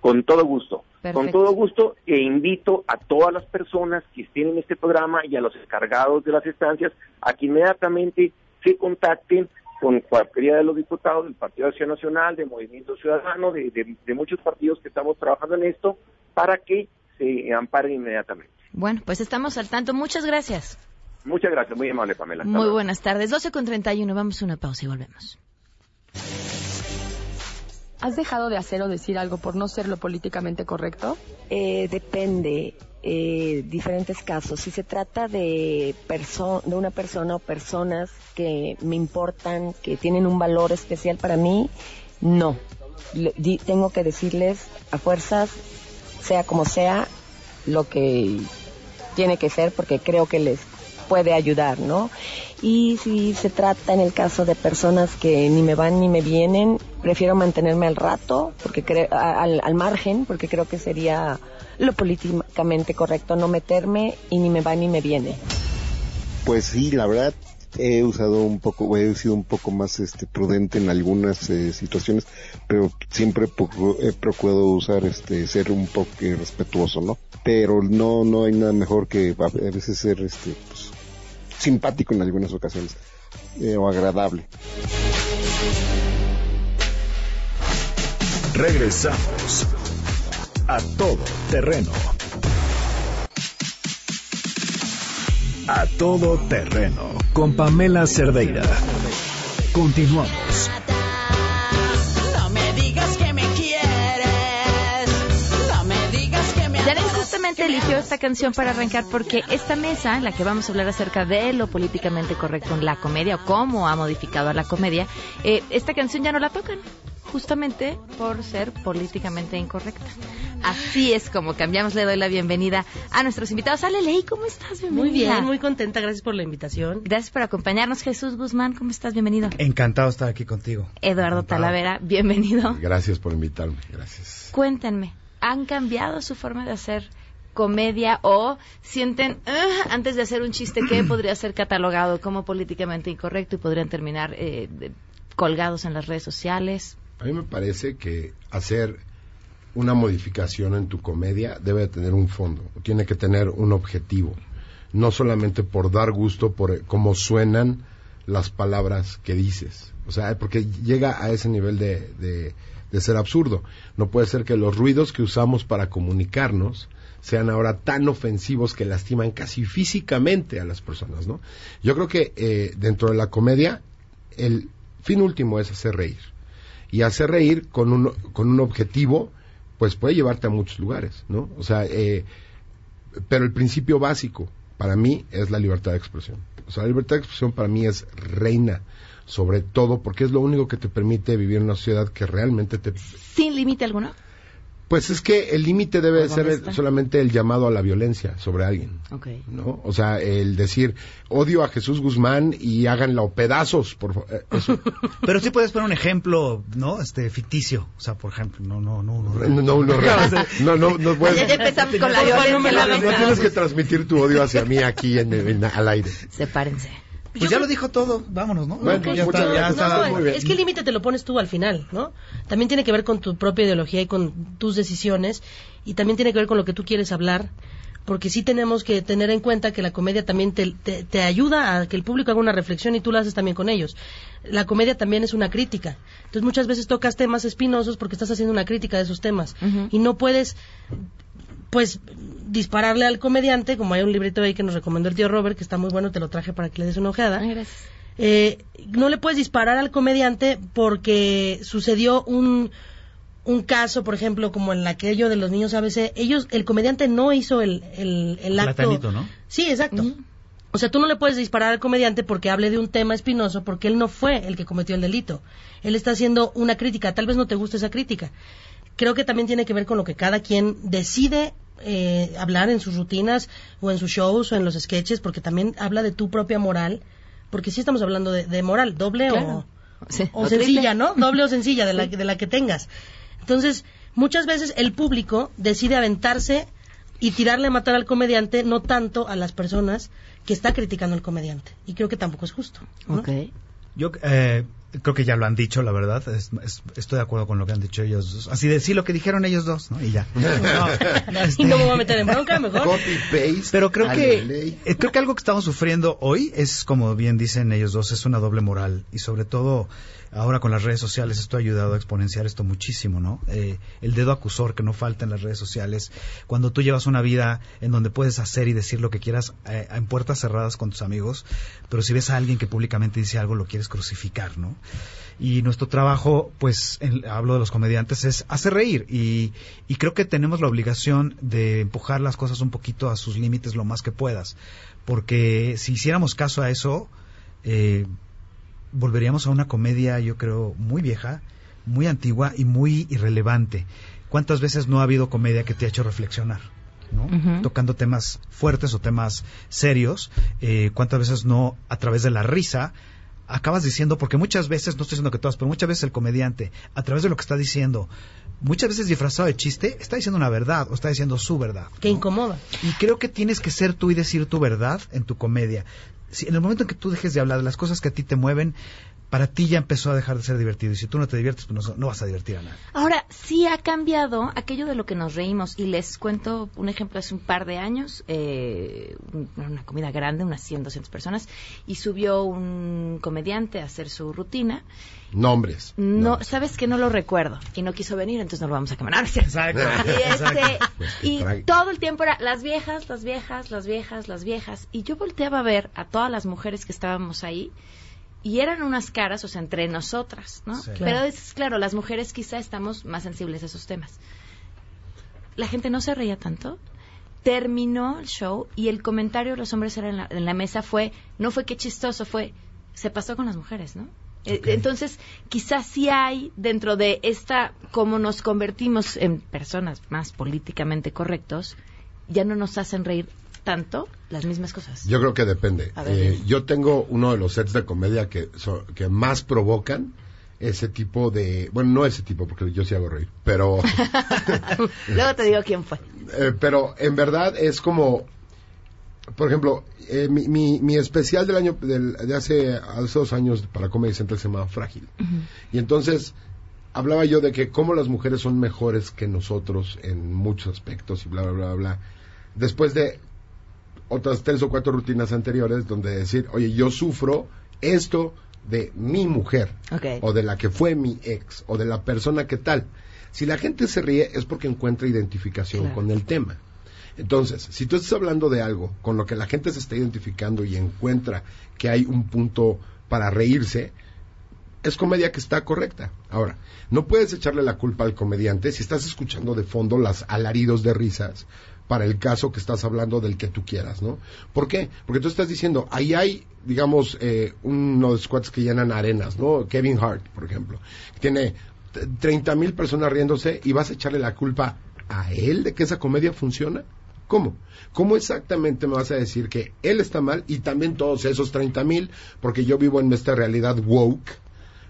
Con todo gusto. Con todo gusto e invito a todas las personas que estén en este programa y a los encargados de las estancias a que inmediatamente se contacten con cualquiera de los diputados del Partido de Acción Nacional, de Movimiento Ciudadano, de, de- de muchos partidos que estamos trabajando en esto, para que se amparen inmediatamente. Bueno, pues estamos al tanto. Muchas gracias. Muchas gracias, muy amable Pamela. Hasta Muy luego. buenas tardes. 12 con 31. Vamos a una pausa y volvemos. ¿Has dejado de hacer o decir algo por no ser lo políticamente correcto? Eh, depende, eh, diferentes casos. Si se trata de, perso- de una persona o personas que me importan, que tienen un valor especial para mí, no. Le- di- tengo que decirles a fuerzas, sea como sea, lo que tiene que ser porque creo que les puede ayudar, ¿no? Y si se trata en el caso de personas que ni me van ni me vienen, prefiero mantenerme al rato, porque cre- a- al, al margen, porque creo que sería lo políticamente correcto no meterme y ni me va ni me viene. Pues sí, la verdad he usado un poco, he sido un poco más este prudente en algunas eh, situaciones, pero siempre he procurado usar este ser un poco respetuoso, ¿no? Pero no no hay nada mejor que a veces ser este pues, simpático en algunas ocasiones eh, o agradable. Regresamos a todo terreno. A todo terreno con Pamela Cerdeira. Continuamos. Justamente eligió esta canción para arrancar porque esta mesa en la que vamos a hablar acerca de lo políticamente correcto en la comedia o cómo ha modificado a la comedia, eh, esta canción ya no la tocan justamente por ser políticamente incorrecta. Así es como cambiamos. Le doy la bienvenida a nuestros invitados. Ale Ley, ¿cómo estás? Bienvenida. Muy bien, muy contenta. Gracias por la invitación. Gracias por acompañarnos. Jesús Guzmán, ¿cómo estás? Bienvenido. Encantado de estar aquí contigo. Eduardo Encantado. Talavera, bienvenido. Gracias por invitarme. Gracias. Cuéntenme, ¿han cambiado su forma de hacer comedia o sienten "Ah", antes de hacer un chiste que podría ser catalogado como políticamente incorrecto y podrían terminar eh, de- colgados en las redes sociales? A mí me parece que hacer una modificación en tu comedia debe de tener un fondo, tiene que tener un objetivo, no solamente por dar gusto por cómo suenan las palabras que dices, o sea, porque llega a ese nivel de, de- de ser absurdo. No puede ser que los ruidos que usamos para comunicarnos sean ahora tan ofensivos que lastiman casi físicamente a las personas, ¿no? Yo creo que eh, dentro de la comedia el fin último es hacer reír y hacer reír con un, con un objetivo, pues puede llevarte a muchos lugares, ¿no? O sea, eh, pero el principio básico para mí es la libertad de expresión. O sea, la libertad de expresión para mí es reina sobre todo porque es lo único que te permite vivir en una sociedad que realmente te... ¿Sin límite alguno? Pues es que el límite debe ¿Por ser está? solamente el llamado a la violencia sobre alguien. Ok. ¿no? O sea, el decir odio a Jesús Guzmán y háganlo pedazos, por favor. Eh, eso. Pero sí puedes poner un ejemplo, ¿no? Este ficticio, o sea, por ejemplo, no, no, no, no. No, no, no, no, no, no puedes- Ya empezamos con la No, violencia. no no tienes que transmitir tu odio hacia mí aquí en, en- al aire. Sepárense. Pues ya lo dijo todo, vámonos, ¿no? Bueno, ya está, ya gracias. está. No, es que el límite te lo pones tú al final, ¿no? También tiene que ver con tu propia ideología y con tus decisiones y también tiene que ver con lo que tú quieres hablar, porque sí tenemos que tener en cuenta que la comedia también te, te- te ayuda a que el público haga una reflexión y tú la haces también con ellos. La comedia también es una crítica. Entonces muchas veces tocas temas espinosos porque estás haciendo una crítica de esos temas y no puedes pues dispararle al comediante, como hay un librito ahí que nos recomendó el tío Robert, que está muy bueno, te lo traje para que le des una ojeada. Eh, no le puedes disparar al comediante porque sucedió un, un caso, por ejemplo, como en aquello de los niños ABC. Ellos, el comediante no hizo el, el, el acto. Platanito, ¿no? Sí, exacto. O sea, tú no le puedes disparar al comediante porque hable de un tema espinoso, porque él no fue el que cometió el delito. Él está haciendo una crítica, tal vez no te guste esa crítica. Creo que también tiene que ver con lo que cada quien decide eh, hablar en sus rutinas o en sus shows o en los sketches, porque también habla de tu propia moral, porque sí estamos hablando de, de moral, doble Claro. o, Sí, o o sencilla. ¿no? Doble o sencilla de la, de la que tengas. Entonces, muchas veces el público decide aventarse y tirarle a matar al comediante, no tanto a las personas que está criticando al comediante. Y creo que tampoco es justo. ¿no? Yo eh, creo que ya lo han dicho, la verdad. Es- es- estoy de acuerdo con lo que han dicho ellos dos. Así de sí, lo que dijeron ellos dos, ¿no? Y ya. No, este- Y no me voy a meter en bronca, mejor. Pero creo que eh, creo que algo que estamos sufriendo hoy es, como bien dicen ellos dos, es una doble moral y sobre todo ahora con las redes sociales esto ha ayudado a exponenciar esto muchísimo, ¿no? Eh, el dedo acusor que no falta en las redes sociales cuando tú llevas una vida en donde puedes hacer y decir lo que quieras eh, en puertas cerradas con tus amigos, pero si ves a alguien que públicamente dice algo lo quieres crucificar, ¿no? Y nuestro trabajo, pues, en- hablo de los comediantes, es hacer reír. Y, y creo que tenemos la obligación de empujar las cosas un poquito a sus límites lo más que puedas. Porque si hiciéramos caso a eso, eh, volveríamos a una comedia, yo creo, muy vieja, muy antigua y muy irrelevante. ¿Cuántas veces no ha habido comedia que te ha hecho reflexionar? Tocando temas fuertes o temas serios, eh, ¿cuántas veces no a través de la risa acabas diciendo, porque muchas veces, no estoy diciendo que todas, pero muchas veces el comediante, a través de lo que está diciendo, muchas veces disfrazado de chiste, está diciendo una verdad o está diciendo su verdad. Que incomoda. Y creo que tienes que ser tú y decir tu verdad en tu comedia. Si en el momento en que tú dejes de hablar de las cosas que a ti te mueven, para ti ya empezó a dejar de ser divertido. Y si tú no te diviertes, pues no, no vas a divertir a nadie. Ahora, sí ha cambiado aquello de lo que nos reímos. Y les cuento un ejemplo hace un par de años, eh, un- una comida grande, unas 100, 200 personas, y subió un comediante a hacer su rutina. Nombres. No, sabes que no lo recuerdo y no quiso venir, entonces no lo vamos a cierto. Exacto. Y, este, Exacto. y todo el tiempo era las viejas, las viejas, las viejas, las viejas. Y yo volteaba a ver a todas las mujeres que estábamos ahí y eran unas caras, o sea, entre nosotras, ¿no? Sí. Pero es claro, las mujeres quizá estamos más sensibles a esos temas. La gente no se reía tanto. terminó el show y el comentario de los hombres era en la, en la mesa fue, no fue qué chistoso, fue, se pasó con las mujeres, ¿no? Eh, Entonces, quizás sí hay dentro de esta, como nos convertimos en personas más políticamente correctos, ya no nos hacen reír tanto las mismas cosas. Yo creo que depende. Eh, yo tengo uno de los sets de comedia que, so- que más provocan ese tipo de... Bueno, no ese tipo, porque yo sí hago reír, pero... Luego te digo quién fue. Eh, pero en verdad es como, por ejemplo, eh, mi, mi, mi especial del año, del- de hace, hace dos años para Comedy Central se llamaba Frágil. Y entonces hablaba yo de que cómo las mujeres son mejores que nosotros en muchos aspectos y bla, bla, bla, bla. Después de otras tres o cuatro rutinas anteriores donde decir, oye, yo sufro esto de mi mujer o de la que fue mi ex o de la persona que tal. Si la gente se ríe es porque encuentra identificación Claro. con el tema. Entonces, si tú estás hablando de algo con lo que la gente se está identificando y encuentra que hay un punto para reírse, es comedia que está correcta. Ahora, no puedes echarle la culpa al comediante si estás escuchando de fondo las alaridos de risas para el caso que estás hablando del que tú quieras, ¿no? ¿Por qué? Porque tú estás diciendo, ahí hay, digamos, eh, unos squats que llenan arenas, ¿no? Kevin Hart, por ejemplo, tiene 30 mil personas riéndose y vas a echarle la culpa a él de que esa comedia funciona. ¿Cómo? ¿Cómo exactamente me vas a decir que él está mal y también todos esos 30 mil, porque yo vivo en esta realidad woke,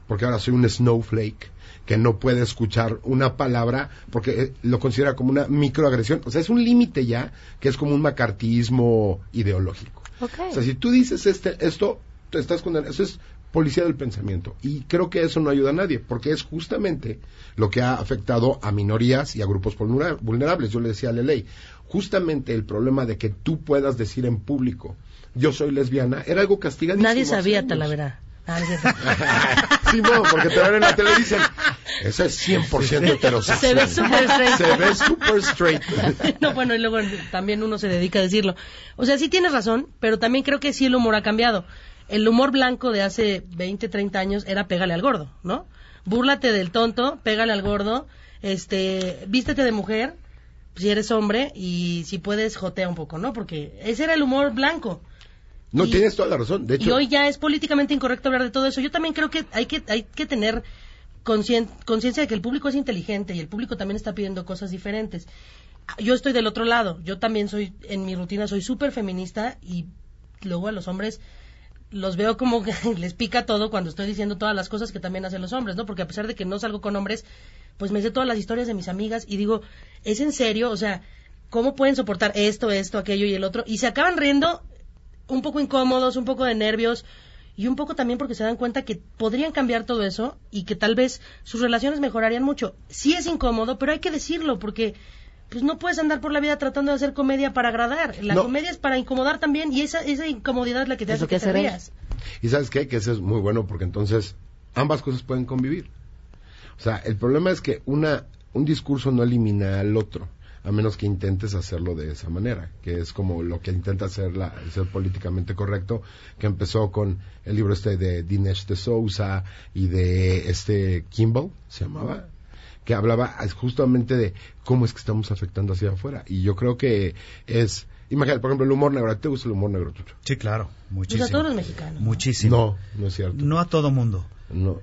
porque ahora soy un snowflake que no puede escuchar una palabra porque eh, lo considera como una microagresión. O sea, es un límite ya que es como un macartismo ideológico. O sea, si tú dices este, esto, te estás con eso es policía del pensamiento. Y creo que eso no ayuda a nadie, porque es justamente lo que ha afectado a minorías y a grupos vulnera- vulnerables. Yo le decía a Leley, justamente el problema de que tú puedas decir en público, yo soy lesbiana, era algo castigadísimo. Nadie sabía. Talavera. Ah, porque te ven en la tele y dicen, eso es 100% heterosexual. Se ve súper straight. Se ve súper straight. no, bueno, y luego también uno se dedica a decirlo. O sea, sí tienes razón, pero también creo que sí el humor ha cambiado. El humor blanco de hace 20, 30 años era pégale al gordo, ¿no? Búrlate del tonto, pégale al gordo, este, vístete de mujer, si eres hombre, y si puedes, jotea un poco, ¿no? Porque ese era el humor blanco. No, Y- tienes toda la razón. De hecho, Y hoy ya es políticamente incorrecto hablar de todo eso. Yo también creo que hay que, hay que tener conciencia de que el público es inteligente y el público también está pidiendo cosas diferentes. Yo estoy del otro lado. Yo también soy, en mi rutina, soy súper feminista y luego a los hombres los veo como que les pica todo cuando estoy diciendo todas las cosas que también hacen los hombres, ¿no? Porque a pesar de que no salgo con hombres, pues me sé todas las historias de mis amigas y digo, ¿es en serio? O sea, ¿cómo pueden soportar esto, esto, aquello y el otro? Y se acaban riendo un poco incómodos, un poco de nervios y un poco también porque se dan cuenta que podrían cambiar todo eso y que tal vez sus relaciones mejorarían mucho. Sí es incómodo, pero hay que decirlo porque pues no puedes andar por la vida tratando de hacer comedia para agradar. La No. comedia es para incomodar también y esa, esa incomodidad es la que te hace que que te rías. Y sabes qué? Que eso es muy bueno porque entonces ambas cosas pueden convivir. O sea, el problema es que una, un discurso no elimina al otro, a menos que intentes hacerlo de esa manera, que es como lo que intenta hacer la, ser políticamente correcto, que empezó con el libro este de Dinesh de Souza y de este Kimball, se llamaba, que hablaba justamente de cómo es que estamos afectando hacia afuera. Y yo creo que es, imagínate, por ejemplo, el humor negro, ¿a ti ¿te gusta el humor negro, Chucho? Sí, claro, Pues muchísimo. a todos los mexicanos. Muchísimo. No, no es cierto. No a todo mundo. No.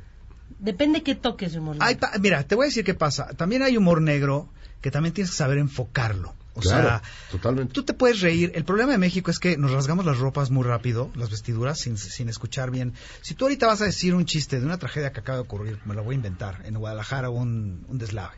Depende qué toques de humor. Hay pa- mira, te voy a decir qué pasa. También hay humor negro que también tienes que saber enfocarlo. O Claro, sea, totalmente. tú te puedes reír. El problema de México es que nos rasgamos las ropas muy rápido, las vestiduras, sin, sin escuchar bien. Si tú ahorita vas a decir un chiste de una tragedia que acaba de ocurrir, me lo voy a inventar, en Guadalajara un, un deslave.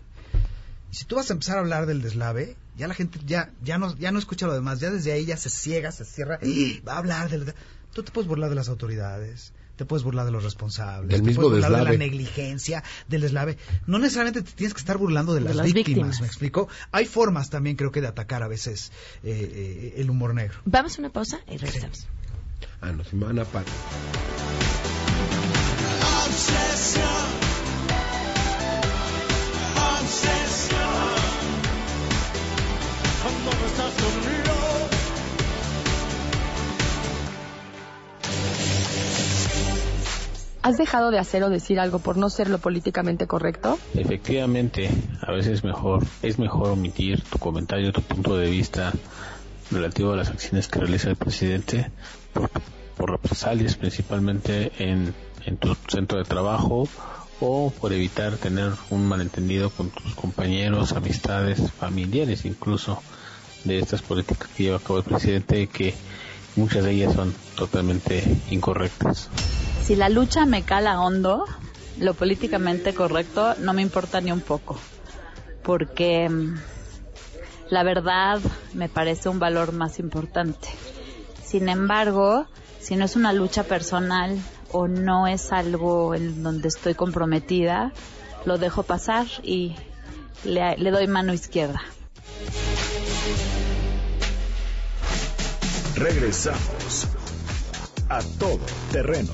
Y si tú vas a empezar a hablar del deslave, ya la gente ya, ya, no, ya no escucha lo demás. Ya desde ahí ya se ciega, se cierra. y Va a hablar del... Tú te puedes burlar de las autoridades, te puedes burlar de los responsables, Del te mismo puedes burlar de la negligencia, del deslave. No necesariamente te tienes que estar burlando de las, las víctimas, víctimas. ¿me explico? Hay formas también, creo que, de atacar a veces eh, eh, el humor negro. Vamos a una pausa y regresamos. Ah, no, si me ¿Has dejado de hacer o decir algo por no ser lo políticamente correcto? Efectivamente, a veces mejor, es mejor omitir tu comentario, tu punto de vista relativo a las acciones que realiza el presidente por, por represalias principalmente en, en tu centro de trabajo o por evitar tener un malentendido con tus compañeros, amistades, familiares incluso de estas políticas que lleva a cabo el presidente que muchas de ellas son totalmente incorrectas. Si la lucha me cala hondo, lo políticamente correcto no me importa ni un poco, porque mm, la verdad me parece un valor más importante. Sin embargo, si no es una lucha personal o no es algo en donde estoy comprometida, lo dejo pasar y le, le doy mano izquierda. Regresamos a todo terreno.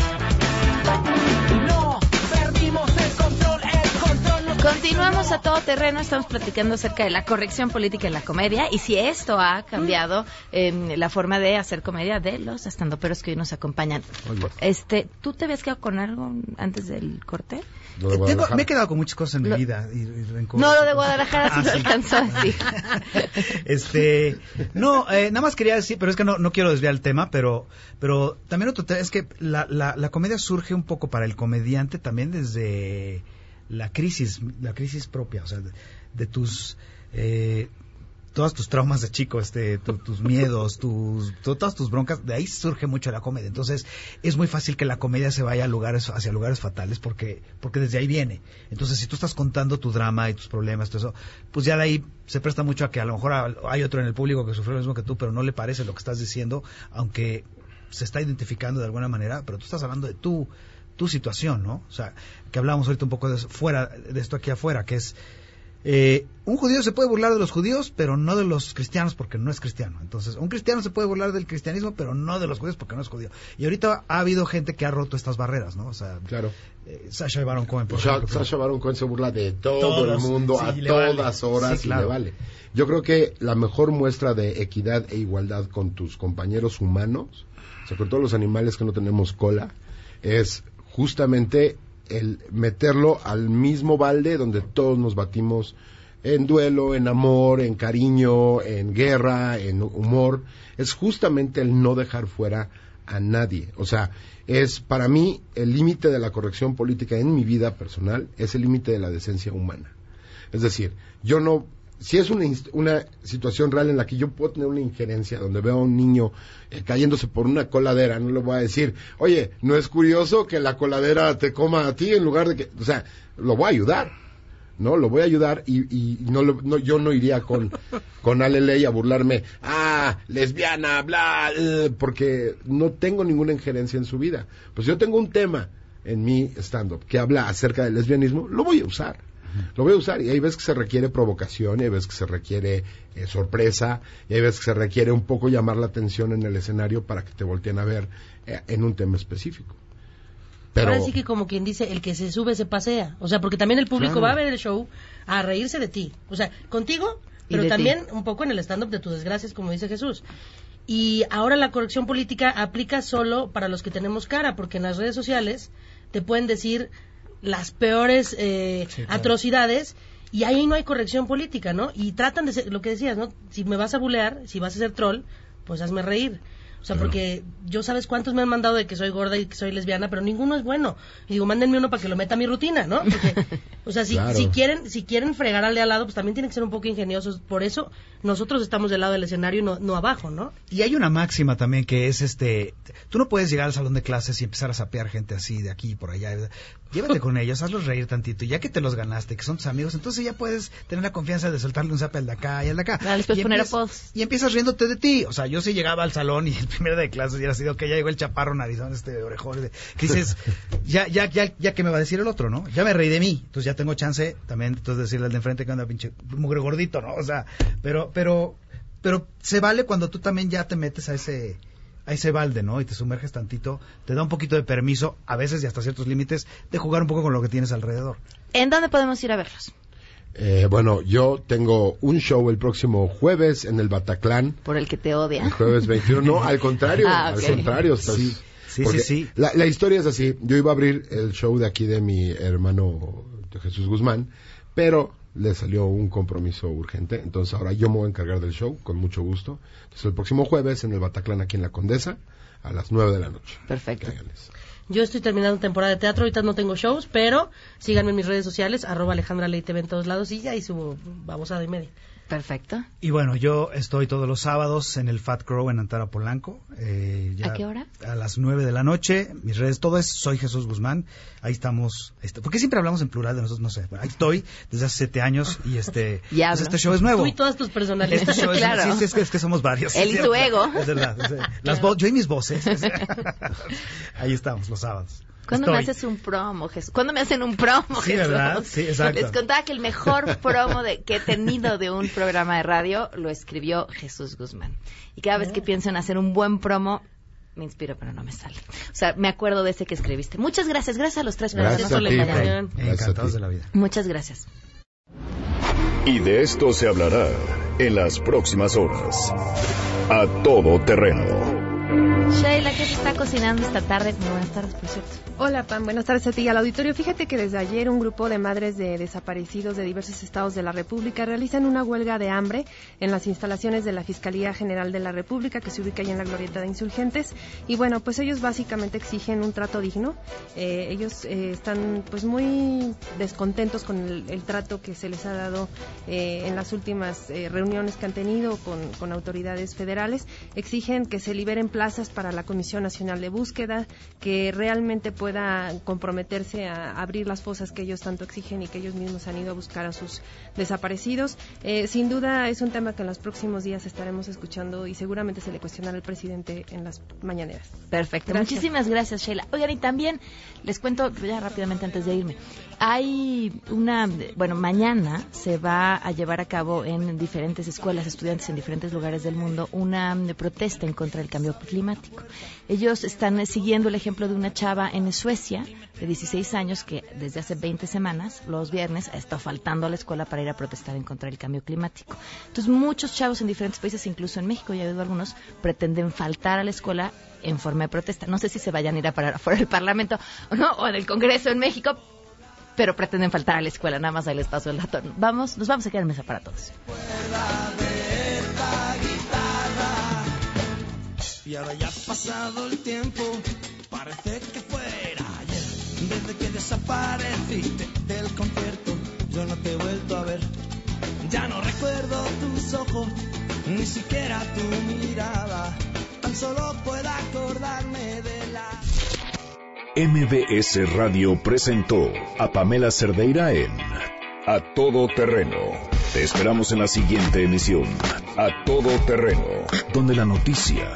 Continuamos a todo terreno, estamos platicando acerca de la corrección política en la comedia y si esto ha cambiado la forma de hacer comedia de los estandoperos que hoy nos acompañan. Este, ¿Tú te habías quedado con algo antes del corte? Tengo- me he quedado con muchas cosas en Lo- mi vida. Y, y rencor. No, lo de Guadalajara sí Ah, lo sí. alcanzó así. Este, no, eh, nada más quería decir, pero es que no, no quiero desviar el tema, pero, pero también otro tema es que la, la, la comedia surge un poco para el comediante también desde la crisis, la crisis propia, o sea, de, de tus, eh, todas tus traumas de chico, este, tu- tus miedos, tus, to- todas tus broncas, de ahí surge mucho la comedia. Entonces, es muy fácil que la comedia se vaya a lugares, hacia lugares fatales porque, porque desde ahí viene. Entonces, si tú estás contando tu drama y tus problemas, todo eso, pues ya de ahí se presta mucho a que a lo mejor hay otro en el público que sufrió lo mismo que tú, pero no le parece lo que estás diciendo, aunque se está identificando de alguna manera, pero tú estás hablando de tu, tu situación, ¿no? O sea, que hablábamos ahorita un poco de fuera, de esto aquí afuera, que es, eh, un judío se puede burlar de los judíos, pero no de los cristianos porque no es cristiano. Entonces, un cristiano se puede burlar del cristianismo, pero no de los judíos porque no es judío. Y ahorita ha habido gente que ha roto estas barreras, ¿no? O sea, claro. Sasha Baron Cohen, por ejemplo. Sasha Baron Cohen se burla de todo Todos, el mundo sí, a vale. todas horas Sí, y le vale. Yo creo que la mejor muestra de equidad e igualdad con tus compañeros humanos, o sea, con todos los animales que no tenemos cola, es justamente el meterlo al mismo balde donde todos nos batimos en duelo, en amor, en cariño, en guerra, en humor. Es justamente el no dejar fuera a nadie. O sea, es para mí el límite de la corrección política en mi vida personal, es el límite de la decencia humana. Es decir, yo no, si es una, una situación real en la que yo puedo tener una injerencia donde veo a un niño eh, cayéndose por una coladera, no le voy a decir, oye, ¿no es curioso que la coladera te coma a ti en lugar de que, o sea, lo voy a ayudar, ¿no? Lo voy a ayudar y, y no, no- yo no iría con, con Aleley a burlarme, ah, lesbiana, bla, eh, porque no tengo ninguna injerencia en su vida. Pues yo tengo un tema en mi stand-up que habla acerca del lesbianismo, lo voy a usar. Lo voy a usar y hay veces que se requiere provocación y hay veces que se requiere eh, sorpresa y hay veces que se requiere un poco llamar la atención en el escenario para que te volteen a ver eh, en un tema específico. Pero Ahora sí que como quien dice, el que se sube se pasea. O sea, porque también el público Claro. va a ver el show a reírse de ti. O sea, contigo, pero también ti. un poco en el stand-up de tus desgracias, como dice Jesús. Y ahora la corrección política aplica solo para los que tenemos cara, porque en las redes sociales te pueden decir las peores eh, claro. atrocidades y ahí no hay corrección política, ¿no? Y tratan de ser, lo que decías, ¿no? Si me vas a bulear, si vas a ser troll, pues hazme reír. O sea, porque yo sabes cuántos me han mandado de que soy gorda y que soy lesbiana, pero ninguno es bueno. Y digo, mándenme uno para que lo meta a mi rutina, ¿no? Porque, o sea, si, Claro. si quieren si quieren fregar al de al lado, pues también tienen que ser un poco ingeniosos. Por eso nosotros estamos del lado del escenario y no, no abajo, ¿no? Y hay una máxima también que es este, tú no puedes llegar al salón de clases y empezar a sapear gente así de aquí y por allá. Llévate con ellos, hazlos reír tantito, y ya que te los ganaste, que son tus amigos, entonces ya puedes tener la confianza de soltarle un zape al de acá y al de acá. les puedes y poner empiezas-. Y empiezas riéndote de ti. O sea, yo sí llegaba al salón y el primero de clases y era así, ok, ya llegó el chaparro narizón, este orejón, de- que dices, ya, ya, ya, ya que me va a decir el otro, ¿no? Ya me reí de mí, entonces ya tengo chance también, entonces decirle al de enfrente que anda pinche mugre gordito, ¿no? O sea, pero, pero, pero se vale cuando tú también ya te metes a ese a ese balde, ¿no? Y te sumerges tantito, te da un poquito de permiso, a veces y hasta ciertos límites, de jugar un poco con lo que tienes alrededor. ¿En dónde podemos ir a verlos? Eh, bueno, yo tengo un show el próximo jueves en el Bataclan. Por el que te odia. El jueves 21. No, al contrario, Ah, al contrario. estás- Sí, sí, porque sí, sí. La, la historia es así. Yo iba a abrir el show de aquí de mi hermano de Jesús Guzmán, pero le salió un compromiso urgente. Entonces ahora yo me voy a encargar del show con mucho gusto. Entonces el próximo jueves en el Bataclan aquí en la Condesa a las 9 de la noche. Perfecto. Yo estoy terminando temporada de teatro, ahorita no tengo shows, pero síganme en mis redes sociales, arroba Alejandra Leite en todos lados y ya ahí subo babosada y media. Perfecto. Y bueno, yo estoy todos los sábados en el Fat Crow en Antara Polanco. eh, ya ¿A qué hora? A las 9 de la noche. Mis redes, todo es Soy Jesús Guzmán. Ahí estamos. Este, ¿Por qué siempre hablamos en plural de nosotros? No sé. Bueno, ahí estoy desde hace siete años y este, Y hablo. pues este show es nuevo. Tú y todas tus personalidades. Este show es, Claro. sí, sí, es, que, es que somos varios. Él y su es- ego. Es verdad. es- las vo- yo y mis voces. Ahí estamos los sábados. ¿Cuándo me haces un promo, Jesús? ¿Cuándo me hacen un promo, Sí, Jesús? ¿verdad? Sí, exacto. Les contaba que el mejor promo de, que he tenido de un programa de radio lo escribió Jesús Guzmán. Y cada vez que pienso en hacer un buen promo, me inspiro, pero no me sale. O sea, me acuerdo de ese que escribiste. Muchas gracias. Gracias a los tres por Gracias ti, la invitación. Encantados ti. de la vida. Muchas gracias. Y de esto se hablará en las próximas horas. A todo terreno. Sheila, ¿qué se está cocinando esta tarde? Muy buenas tardes, por cierto. Hola Pam, buenas tardes a ti y al auditorio. Fíjate que desde ayer un grupo de madres de desaparecidos de diversos estados de la República realizan una huelga de hambre en las instalaciones de la Fiscalía General de la República que se ubica ahí en la Glorieta de Insurgentes. Y bueno, pues ellos básicamente exigen un trato digno. Eh, ellos eh, están pues muy descontentos con el, el trato que se les ha dado eh, en las últimas eh, reuniones que han tenido con, con autoridades federales. Exigen que se liberen plazas para la Comisión Nacional de Búsqueda, que realmente pueda comprometerse a abrir las fosas que ellos tanto exigen y que ellos mismos han ido a buscar a sus desaparecidos. Eh, sin duda es un tema que en los próximos días estaremos escuchando y seguramente se le cuestionará al presidente en las mañaneras. Perfecto. Gracias. Muchísimas gracias, Sheila. Oigan, y también les cuento ya rápidamente antes de irme. Hay una, bueno, mañana se va a llevar a cabo en diferentes escuelas, estudiantes en diferentes lugares del mundo, una protesta en contra del cambio climático. Ellos están eh, siguiendo el ejemplo de una chava en Suecia de 16 años que desde hace 20 semanas, los viernes, estado faltando a la escuela para ir a protestar en contra del cambio climático. Entonces, muchos chavos en diferentes países, incluso en México, ya he oído algunos, pretenden faltar a la escuela en forma de protesta. No sé si se vayan a ir a parar afuera del Parlamento o no, o en Congreso en México, pero pretenden faltar a la escuela. Nada más ahí les paso el dato. Vamos, nos vamos a quedar en mesa para todos. Y ahora ya ha pasado el tiempo, parece que fuera ayer. Desde que desapareciste del concierto, yo no te he vuelto a ver. Ya no recuerdo tus ojos, ni siquiera tu mirada. Tan solo puedo acordarme de la... MBS Radio presentó a Pamela Cerdeira en A Todo Terreno. Te esperamos en la siguiente emisión. A Todo Terreno, donde la noticia